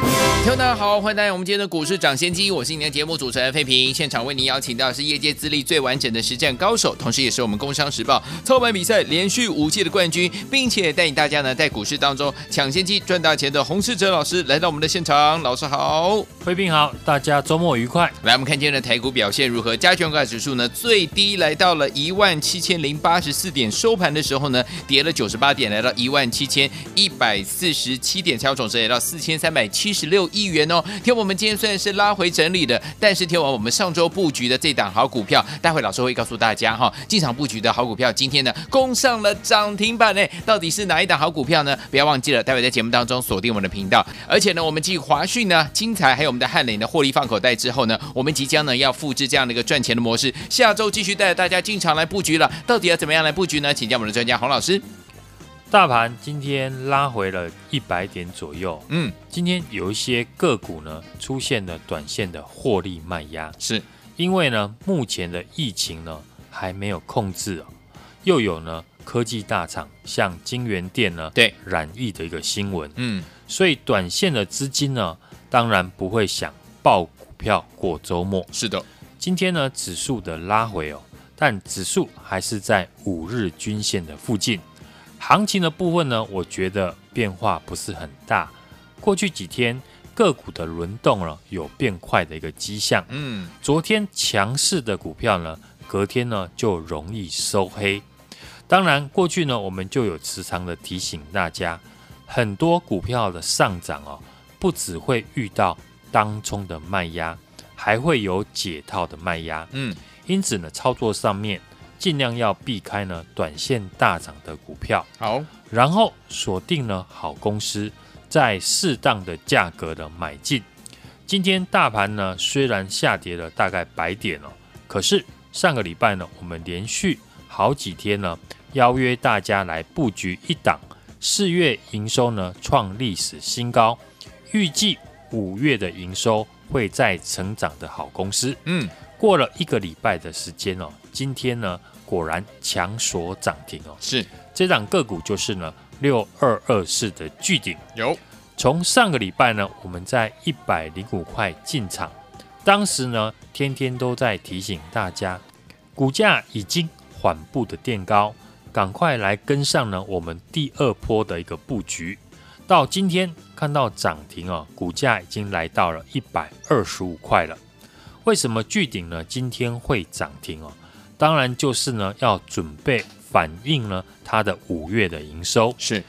听众大家好，欢迎大家我们今天的股市涨先机，我是你的节目主持人费平。现场为您邀请到是业界资历最完整的实战高手，同时也是我们工商时报操盘比赛连续五届的冠军，并且带领大家呢在股市当中抢先机赚大钱的洪世哲老师来到我们的现场。老师好，费平好，大家周末愉快。来，我们看今天的台股表现如何？加权股指数呢最低来到了一万七千零八十四点，收盘的时候呢跌了九十八点，来到一万七千一百四十七点，成交总值来到四千三百七七十六亿元哦，天王，我们今天虽然是拉回整理的，但是天王，我们上周布局的这档好股票，待会老师会告诉大家哈，进场布局的好股票，今天呢攻上了涨停板呢，到底是哪一档好股票呢？不要忘记了，待会在节目当中锁定我们的频道，而且呢，我们继华讯呢、精材还有我们的汉磊的获利放口袋之后呢，我们即将呢要复制这样的一个赚钱的模式，下周继续带着大家进场来布局了，到底要怎么样来布局呢？请教我们的专家洪老师。大盘今天拉回了一百点左右，嗯，今天有一些个股呢出现了短线的获利卖压，是。因为呢目前的疫情呢还没有控制哦，又有呢科技大厂像金圆店呢对。染疫的一个新闻，嗯，所以短线的资金呢当然不会想抱股票过周末，是的，今天呢指数的拉回哦，但指数还是在五日均线的附近。行情的部分呢，我觉得变化不是很大。过去几天个股的轮动了，有变快的一个迹象。嗯，昨天强势的股票呢，隔天呢就容易收黑。当然，过去呢我们就有时常的提醒大家，很多股票的上涨哦，不只会遇到当冲的卖压，还会有解套的卖压。嗯，因此呢，操作上面。尽量要避开呢短线大涨的股票，好，然后锁定呢好公司，在适当的价格的买进。今天大盘呢虽然下跌了大概百点哦，可是上个礼拜呢我们连续好几天呢邀约大家来布局一档四月营收呢创历史新高，预计五月的营收会再成长的好公司。嗯。过了一个礼拜的时间哦，今天呢果然强锁涨停哦，是。这档个股就是呢六二二四的巨鼎，有。从上个礼拜呢我们在一百零五块进场，当时呢天天都在提醒大家，股价已经缓步的垫高，赶快来跟上呢我们第二波的一个布局，到今天看到涨停哦，股价已经来到了一百二十五块了。为什么巨鼎呢今天会涨停哦？当然就是呢要准备反映呢它的五月的营收。是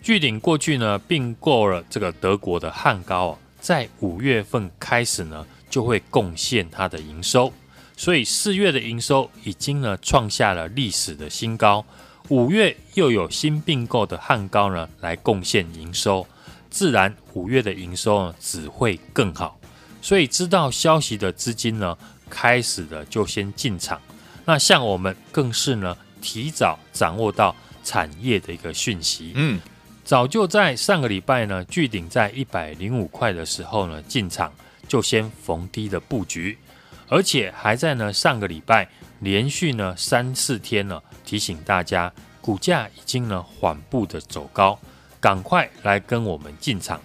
巨鼎过去呢并购了这个德国的汉高哦，在五月份开始呢就会贡献它的营收，所以四月的营收已经呢创下了历史的新高。五月又有新并购的汉高呢来贡献营收，自然五月的营收呢只会更好。所以知道消息的资金呢，开始的就先进场。那像我们更是呢，提早掌握到产业的一个讯息。嗯，早就在上个礼拜呢，巨鼎在一百零五块的时候呢进场，就先逢低的布局，而且还在呢上个礼拜连续呢三四天呢提醒大家，股价已经呢缓步的走高，赶快来跟我们进场。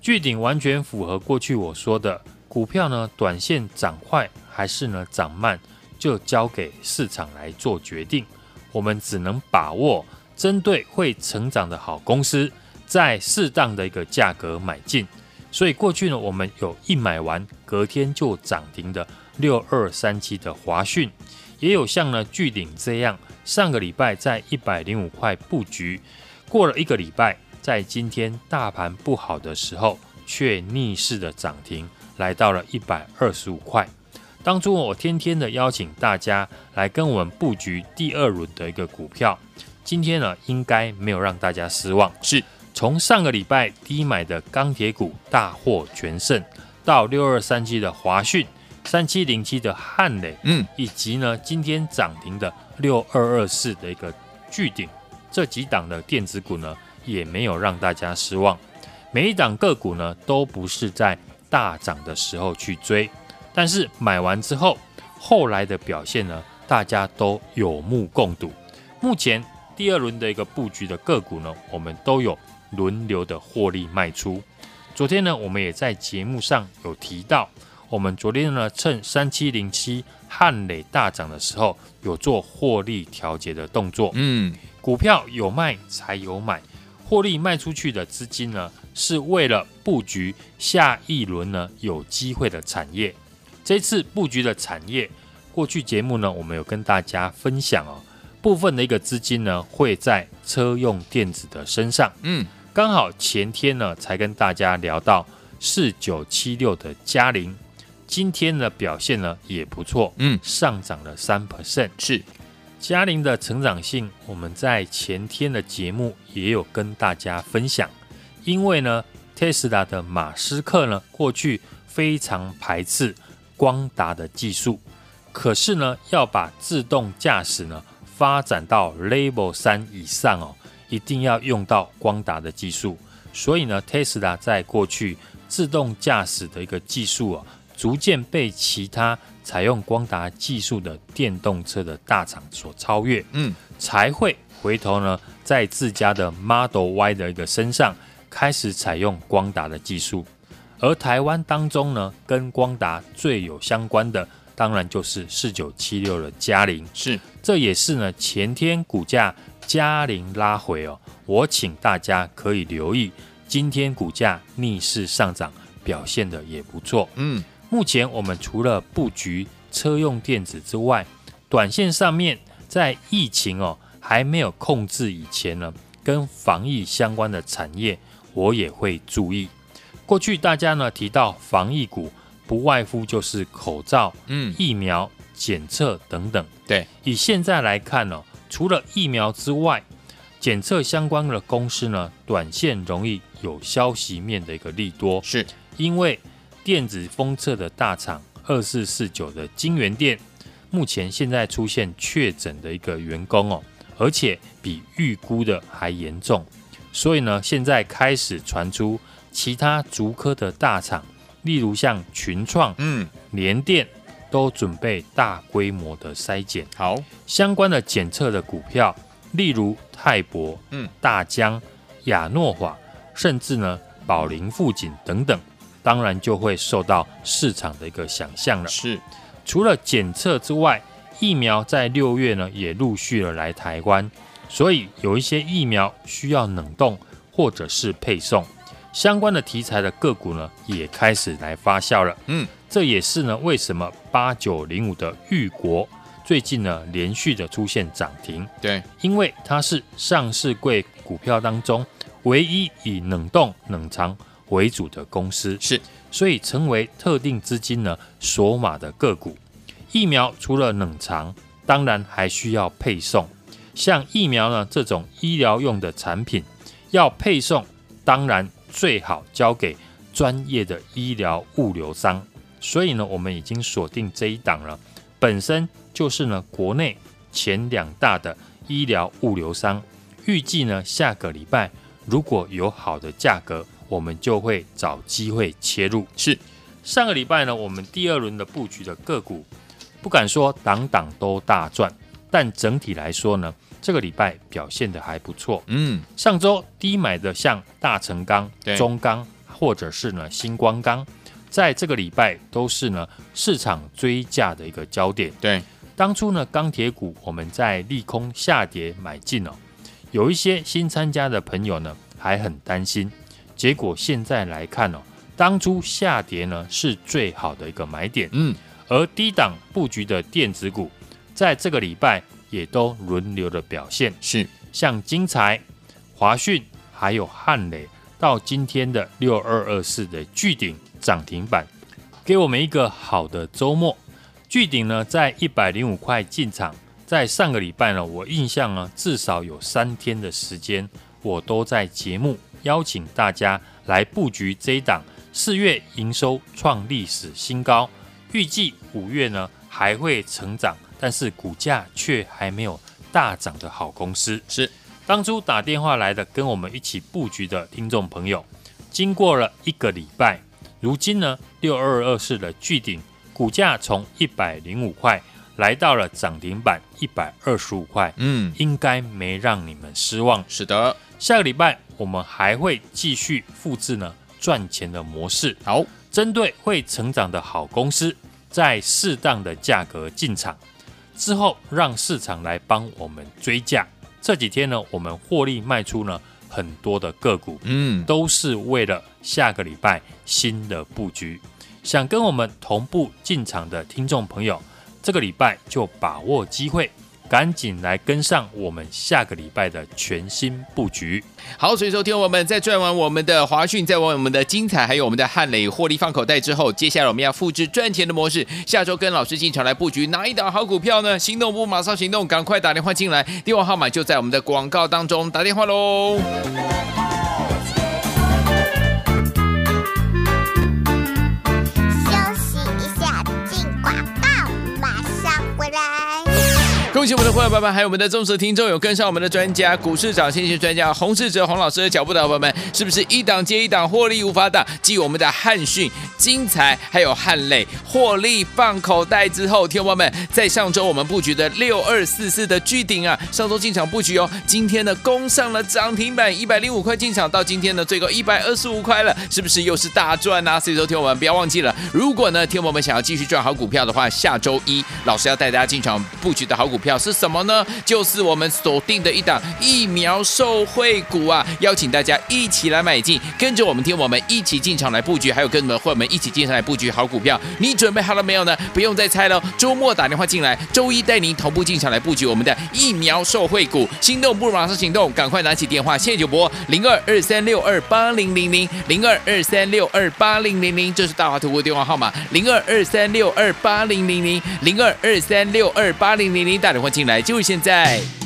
巨鼎完全符合过去我说的股票呢，短线涨快还是呢涨慢，就交给市场来做决定。我们只能把握针对会成长的好公司，在适当的一个价格买进。所以过去呢，我们有一买完隔天就涨停的六二三七的华讯，也有像呢巨鼎这样，上个礼拜在一百零五块布局，过了一个礼拜。在今天大盘不好的时候，却逆势的涨停，来到了一百二十五块。当初我天天的邀请大家来跟我们布局第二轮的一个股票，今天呢应该没有让大家失望。是从上个礼拜低买的钢铁股大获全胜，到六二三七的华讯，三七零七的汉磊，嗯，以及呢今天涨停的六二二四的一个巨鼎，这几档的电子股呢也没有让大家失望。每一档个股呢都不是在大涨的时候去追，但是买完之后，后来的表现呢，大家都有目共睹。目前第二轮的一个布局的个股呢，我们都有轮流的获利卖出。昨天呢，我们也在节目上有提到，我们昨天呢趁三七零七汉磊大涨的时候，有做获利调节的动作。嗯，股票有卖才有买，获利卖出去的资金呢，是为了布局下一轮呢有机会的产业。这次布局的产业，过去节目呢，我们有跟大家分享哦，部分的一个资金呢会在车用电子的身上。嗯。刚好前天呢，才跟大家聊到四九七六的佳凌，今天的表现呢也不错，嗯，上涨了三 percent。是佳凌的成长性，我们在前天的节目也有跟大家分享。因为呢，，Tesla 的马斯克呢，过去非常排斥光达的技术，可是呢，要把自动驾驶呢发展到 Level 三以上哦。一定要用到光达的技术，所以呢，，Tesla 在过去自动驾驶的一个技术啊，逐渐被其他采用光达技术的电动车的大厂所超越，嗯，才会回头呢，在自家的 Model Y 的一个身上开始采用光达的技术。而台湾当中呢，跟光达最有相关的，当然就是四九七六的嘉陵，是，这也是呢前天股价。嘉陵拉回哦，我请大家可以留意，今天股价逆势上涨，表现的也不错。嗯，目前我们除了布局车用电子之外，短线上面在疫情哦还没有控制以前呢，跟防疫相关的产业，我也会注意。过去大家呢提到防疫股，不外乎就是口罩、嗯，疫苗、检测等等。对，以现在来看呢、哦。除了疫苗之外，检测相关的公司呢，短线容易有消息面的一个利多，是因为电子封测的大厂二四四九的金元店，目前现在出现确诊的一个员工哦，而且比预估的还严重，所以呢，现在开始传出其他竹科的大厂，例如像群创、嗯，联电。都准备大规模的筛检，好。相关的检测的股票，例如泰博、嗯、大江、亚诺华，甚至呢宝林富锦等等，当然就会受到市场的一个想象了。是，除了检测之外，疫苗在六月呢也陆续了来台湾，所以有一些疫苗需要冷冻或者是配送，相关的题材的个股呢也开始来发酵了。嗯。这也是呢，为什么八九零五的玉国最近呢连续的出现涨停？对，因为它是上市柜股票当中唯一以冷冻冷藏为主的公司，是，所以成为特定资金呢锁码的个股。疫苗除了冷藏，当然还需要配送。像疫苗呢这种医疗用的产品，要配送，当然最好交给专业的医疗物流商。所以呢，我们已经锁定这一档了，本身就是呢国内前两大的医疗物流商。预计呢下个礼拜如果有好的价格，我们就会找机会切入。是上个礼拜呢，我们第二轮的布局的个股，不敢说档档都大赚，但整体来说呢，这个礼拜表现的还不错。嗯，上周低买的像大成钢、中钢或者是呢星光钢。在这个礼拜都是呢市场追价的一个焦点。对，当初呢钢铁股我们在利空下跌买进哦，有一些新参加的朋友呢还很担心，结果现在来看哦，当初下跌呢是最好的一个买点。嗯，而低档布局的电子股，在这个礼拜也都轮流的表现，是像精材、华讯还有汉磊，到今天的六二二四的巨顶。涨停板，给我们一个好的周末。巨顶呢，在一百零五块进场，在上个礼拜呢，我印象呢，至少有三天的时间，我都在节目邀请大家来布局这一档四月营收创历史新高，预计五月呢还会成长，但是股价却还没有大涨的好公司。是当初打电话来的跟我们一起布局的听众朋友，经过了一个礼拜，如今呢六二二四的巨顶股价从一百零五块来到了涨停板一百二十五块，嗯，应该没让你们失望。是的，下个礼拜我们还会继续复制呢赚钱的模式。好，针对会成长的好公司，在适当的价格进场之后，让市场来帮我们追价。这几天呢，我们获利卖出呢很多的个股，嗯，都是为了下个礼拜新的布局。想跟我们同步进场的听众朋友，这个礼拜就把握机会，赶紧来跟上我们下个礼拜的全新布局。好，所以说听我们在赚完我们的华讯，在玩我们的精彩，还有我们的汉磊获利放口袋之后，接下来我们要复制赚钱的模式。下周跟老师进场来布局哪一档好股票呢？行动不马上行动，赶快打电话进来，电话号码就在我们的广告当中，打电话喽。恭喜我们的会员朋友们，还有我们的忠实听众，有跟上我们的专家股市长先机专家洪世哲洪老师的脚步的伙伴们，是不是一档接一档获利无法挡？继我们的汉讯、精彩还有汉磊获利放口袋之后，听众朋友们，在上周我们布局的六二四四的巨鼎啊，上周进场布局哦，今天呢攻上了涨停板，一百零五块进场，到今天呢最高一百二十五块了，是不是又是大赚啊？所以说听我们不要忘记了，如果呢听我们想要继续赚好股票的话，下周一老师要带大家进场布局的好股。票是什么呢？就是我们锁定的一档疫苗受惠股啊！邀请大家一起来买进，跟着我们听我们一起进场来布局，还有跟我们伙伴们一起进场来布局好股票。你准备好了没有呢？不用再猜了，周末打电话进来，周一带您同步进场来布局我们的疫苗受惠股。心动不如马上行动，赶快拿起电话，现在就拨零二二三六二八零零零零二二三六二八零零零，这是大华图库电话号码零二二三六二八零零零零二二三六二八零零零大。电话进来就是现在。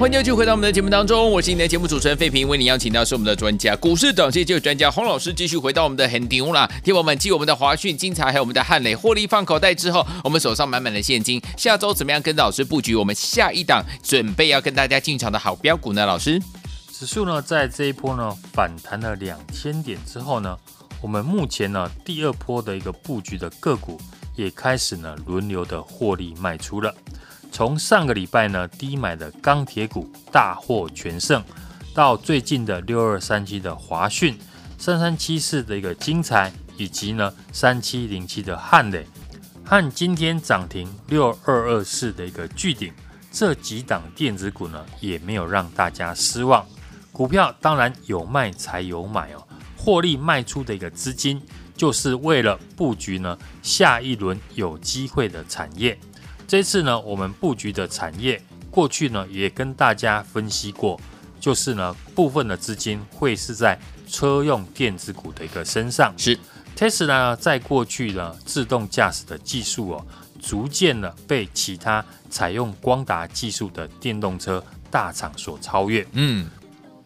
欢迎继续回到我们的节目当中，我是你的节目主持人费平，为你邀请到是我们的专家，股市短线就是专家洪老师，继续回到我们的很牛啦。听我们继我们的华讯、精彩，还有我们的汉磊获利放口袋之后，我们手上满满的现金，下周怎么样跟老师布局我们下一档准备要跟大家进场的好标股呢？老师，指数呢在这一波呢反弹了两千点之后呢，我们目前呢第二波的一个布局的个股也开始呢轮流的获利卖出了。从上个礼拜呢低买的钢铁股大获全胜，到最近的六二三七的华讯、三三七四的一个精彩，以及呢三七零七的汉磊，和今天涨停六二二四的一个巨鼎，这几档电子股呢也没有让大家失望。股票当然有卖才有买哦，获利卖出的一个资金，就是为了布局呢下一轮有机会的产业。这次呢，我们布局的产业，过去呢也跟大家分析过，就是呢部分的资金会是在车用电子股的一个身上。是，Tesla 呢在过去呢自动驾驶的技术哦，逐渐呢被其他采用光达技术的电动车大厂所超越。嗯，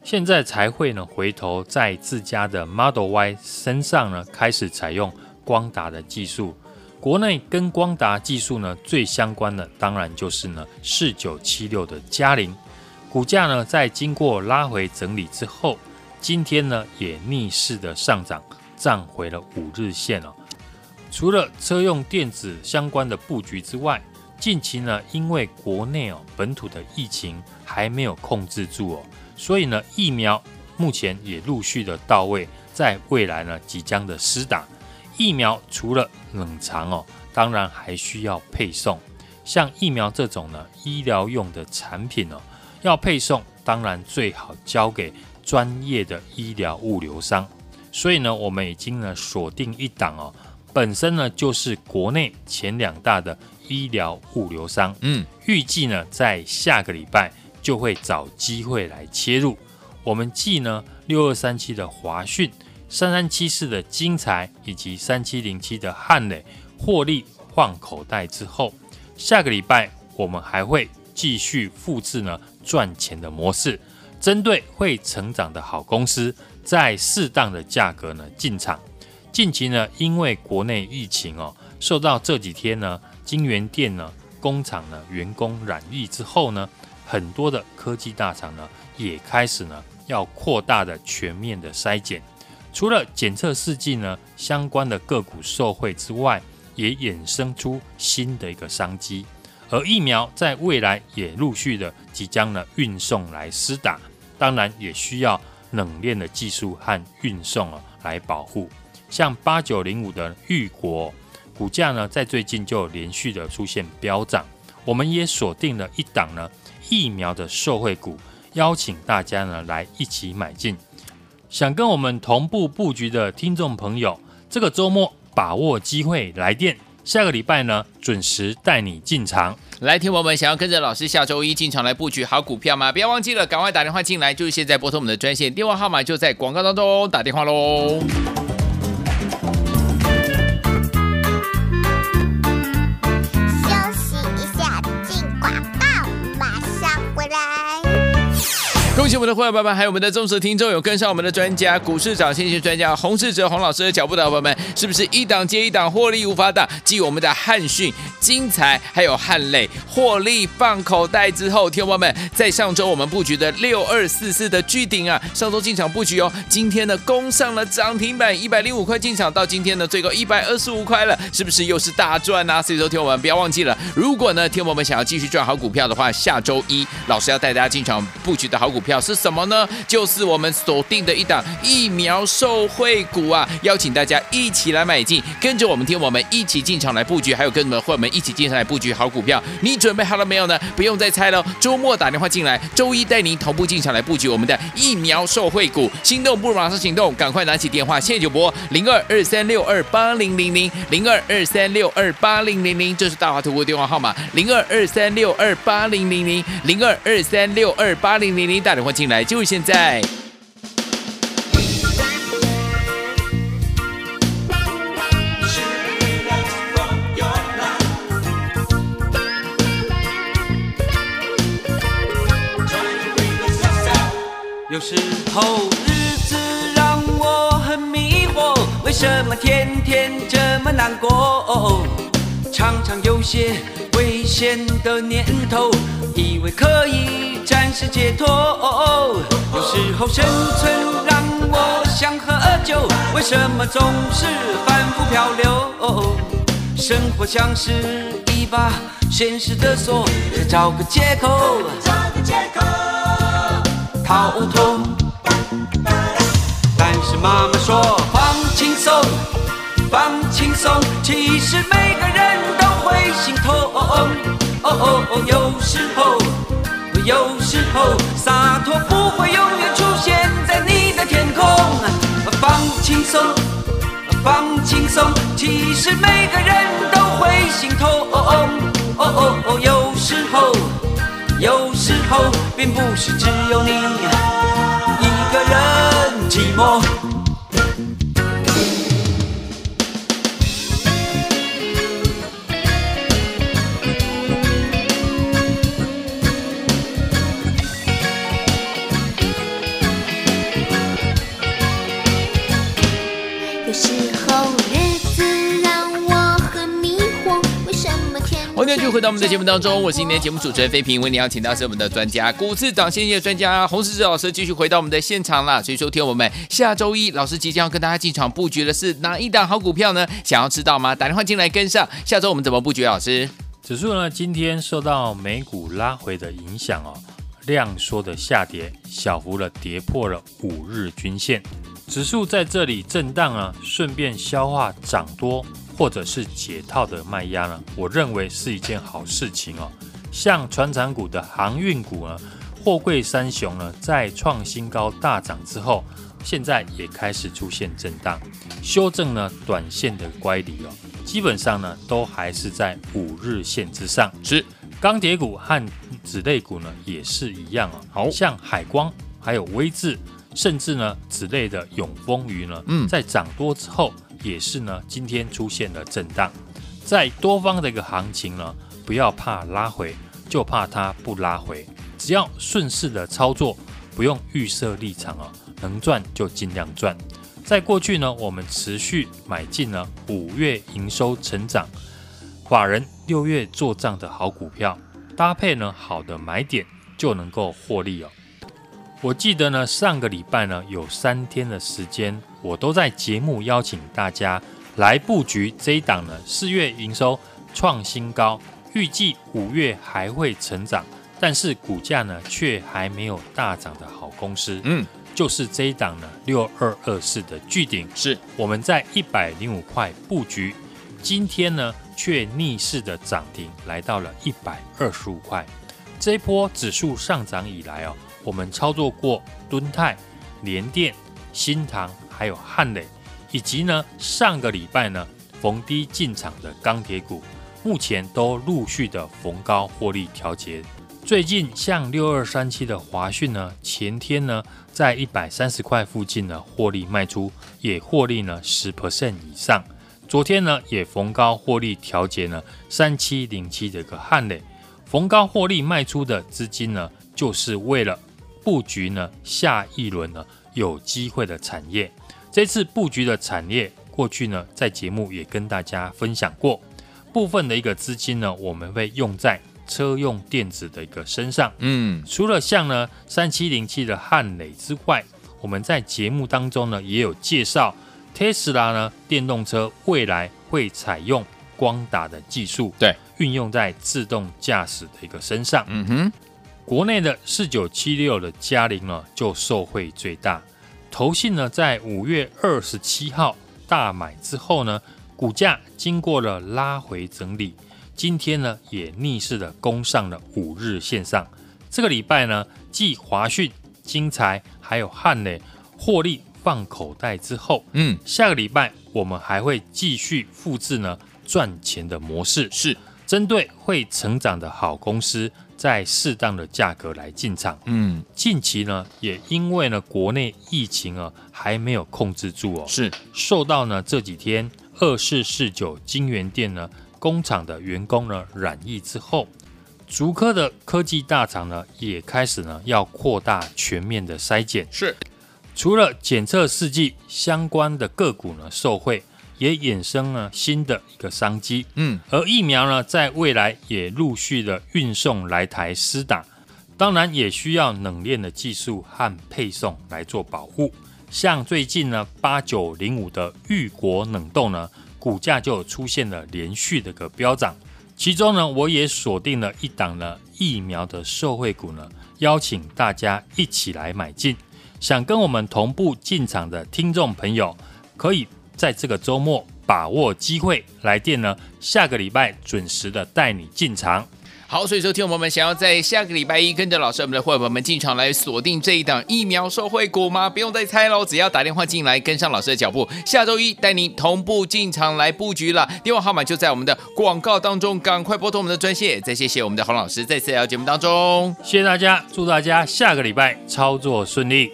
现在才会呢回头在自家的 Model Y 身上呢开始采用光达的技术。国内跟光达技术呢最相关的，当然就是呢四九七六的嘉陵，股价呢在经过拉回整理之后，今天呢也逆势的上涨，站回了五日线了。除了车用电子相关的布局之外，近期呢因为国内哦本土的疫情还没有控制住哦，所以呢疫苗目前也陆续的到位，在未来呢即将的施打。疫苗除了冷藏哦，当然还需要配送。像疫苗这种呢，医疗用的产品哦，要配送，当然最好交给专业的医疗物流商。所以呢，我们已经呢锁定一档哦，本身呢就是国内前两大的医疗物流商。嗯，预计呢在下个礼拜就会找机会来切入。我们继呢六二三七的华讯。三三七四的精材以及三七零七的汉磊获利换口袋之后，下个礼拜我们还会继续复制呢赚钱的模式，针对会成长的好公司，在适当的价格呢进场。近期呢，因为国内疫情哦，受到这几天呢金源店呢工厂呢员工染疫之后呢，很多的科技大厂呢也开始呢要扩大的全面的筛检。除了检测试剂呢相关的个股受惠之外，也衍生出新的一个商机。而疫苗在未来也陆续的即将呢运送来施打，当然也需要冷链的技术和运送啊来保护。像八九零五的玉国股价呢，在最近就连续的出现飙涨，我们也锁定了一档呢疫苗的受惠股，邀请大家呢来一起买进。想跟我们同步布局的听众朋友，这个周末把握机会来电，下个礼拜呢准时带你进场。来，听我们想要跟着老师下周一进场来布局好股票吗？不要忘记了，赶快打电话进来，就是现在拨通我们的专线，电话号码就在广告当中，打电话喽。我们的会员朋友们，还有我们的忠实听众，有跟上我们的专家股市涨先机专家洪世哲洪老师的脚步的伙伴们，是不是一档接一档获利无法挡？继我们的汉讯、精彩还有汉磊获利放口袋之后，听众朋友们，在上周我们布局的六二四四的巨顶啊，上周进场布局哦，今天呢攻上了涨停板，一百零五块进场，到今天呢最高一百二十五块了，是不是又是大赚啊？所以说，听我们不要忘记了，如果呢听我们想要继续赚好股票的话，下周一老师要带大家进场布局的好股票。是什么呢？就是我们锁定的一档疫苗受惠股啊！邀请大家一起来买进，跟着我们听我们一起进场来布局，还有跟我们会员一起进场来布局好股票。你准备好了没有呢？不用再猜了，周末打电话进来，周一带您同步进场来布局我们的疫苗受惠股。心动不如马上行动，赶快拿起电话，现在就拨零二二三六二八零零零零二二三六二八零零零，这是大华图库电话号码零二二三六二八零零零零二二三六二八零零零打电话进来，就是现在。有时候日子让我很迷惑，为什么天天这么难过？常常有些危险的念头，以为可以暂时解脱。有时候生存让我想喝酒，为什么总是反复漂流？生活像是一把现实的锁，再找个借口，找个借口逃脱。但是妈妈说放轻松，放轻松，其实每个人都会心痛。哦哦哦，有时候，有时候洒脱不会永远出现在你的天空。放轻松，放轻松，其实每个人都会心痛。哦哦哦，有时候，有时候，并不是只有你一个人寂寞。回到我们的节目当中，我是今天节目主持人飞平，为您邀请到是我们的专家，股市涨先机的专家洪士哲老师，继续回到我们的现场啦。所以，收听我们下周一老师即将要跟大家进场布局的是哪一档好股票呢？想要知道吗？打电话进来跟上。下周我们怎么布局？老师，指数呢？今天受到美股拉回的影响哦，量缩的下跌，小幅的跌破了五日均线，指数在这里震荡啊，顺便消化涨多。或者是解套的卖压呢，我认为是一件好事情哦。像船产股的航运股呢，货柜三雄呢，在创新高大涨之后，现在也开始出现震荡修正呢，短线的乖离哦，基本上呢都还是在五日线之上。是钢铁股和纸类股呢也是一样啊、哦。好像海光还有威智，甚至呢纸类的永丰余呢，嗯，在涨多之后。也是呢，今天出现了震荡，在多方的一个行情呢，不要怕拉回，就怕它不拉回，只要顺势的操作，不用预设立场啊，能赚就尽量赚。在过去呢，我们持续买进了五月营收成长，法人六月做账的好股票，搭配呢好的买点，就能够获利哦。我记得呢，上个礼拜呢有三天的时间，我都在节目邀请大家来布局这一档呢，四月营收创新高，预计五月还会成长，但是股价呢却还没有大涨的好公司，嗯，就是这一档呢六二二四的巨鼎，是。我们在一百零五块布局，今天呢却逆势的涨停来到了一百二十五块，这一波指数上涨以来哦。我们操作过敦泰、联电、新唐，还有汉磊，以及呢上个礼拜呢逢低进场的钢铁股，目前都陆续的逢高获利调节。最近像六二三七的华讯呢，前天呢在一百三十块附近呢获利卖出，也获利呢十 percent 以上。昨天呢也逢高获利调节呢三七零七的一个汉磊，逢高获利卖出的资金呢，就是为了。布局呢，下一轮呢有机会的产业。这次布局的产业，过去呢在节目也跟大家分享过。部分的一个资金呢，我们会用在车用电子的一个身上。嗯，除了像呢三七零七的汉磊之外，我们在节目当中呢也有介绍，Tesla 呢电动车未来会采用光打的技术，对，运用在自动驾驶的一个身上。嗯哼。国内的四九七六的嘉陵呢，就受惠最大。投信呢，在五月二十七号大买之后呢，股价经过了拉回整理，今天呢也逆势的攻上了五日线上。这个礼拜呢，继华讯、金财还有汉磊获利放口袋之后，嗯，下个礼拜我们还会继续复制呢赚钱的模式，是针对会成长的好公司。在适当的价格来进场。嗯，近期呢，也因为呢，国内疫情啊还没有控制住哦，是受到呢这几天二四四九金源店呢工厂的员工呢染疫之后，竹科的科技大厂呢，也开始呢要扩大全面的筛检。是，除了检测试剂相关的个股呢受惠，也衍生了新的一个商机。嗯，而疫苗呢，在未来也陆续的运送来台施打，当然也需要冷链的技术和配送来做保护。像最近呢，八九零五的玉国冷冻呢，股价就出现了连续的个飙涨。其中呢，我也锁定了一档呢疫苗的受惠股呢，邀请大家一起来买进。想跟我们同步进场的听众朋友，可以在这个周末把握机会来电呢，下个礼拜准时的带你进场。好，所以说，听友们想要在下个礼拜一跟着老师我们的伙伴们进场来锁定这一档疫苗受惠股吗？不用再猜喽，只要打电话进来跟上老师的脚步，下周一带您同步进场来布局了。电话号码就在我们的广告当中，赶快拨通我们的专线。再谢谢我们的洪老师，在次要节目当中，谢谢大家，祝大家下个礼拜操作顺利。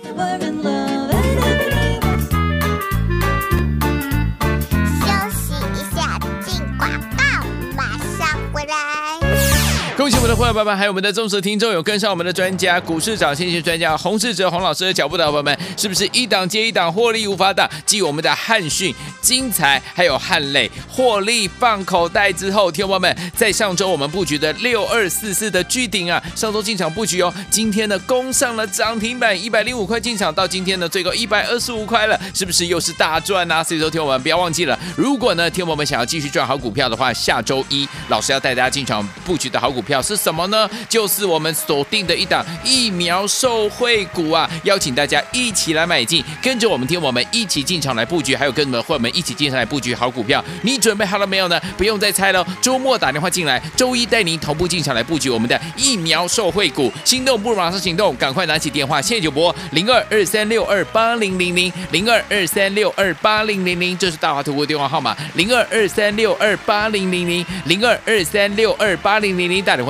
恭喜我们的会员朋友们，还有我们的忠实听众，有跟上我们的专家股市涨先机专家洪世哲洪老师的脚步的伙伴们，是不是一档接一档获利无法挡？继我们的汉讯、精彩还有汉磊获利放口袋之后，听众朋友们，在上周我们布局的六二四四的巨顶啊，上周进场布局哦，今天呢攻上了涨停板，一百零五块进场，到今天呢最高一百二十五块了，是不是又是大赚啊？所以说，听我们不要忘记了，如果呢听我们想要继续赚好股票的话，下周一老师要带大家进场布局的好股票。是什么呢？就是我们锁定的一档疫苗受惠股啊！邀请大家一起来买进，跟着我们听我们一起进场来布局，还有跟着我们一起进场来布局好股票。你准备好了没有呢？不用再猜了，周末打电话进来，周一带您同步进场来布局我们的疫苗受惠股。心动不如马上行动，赶快拿起电话，现在就拨零二二三六二八零零零零二二三六二八零零零，这是大华图的电话号码零二二三六二八零零零零二二三六二八零零零大。电话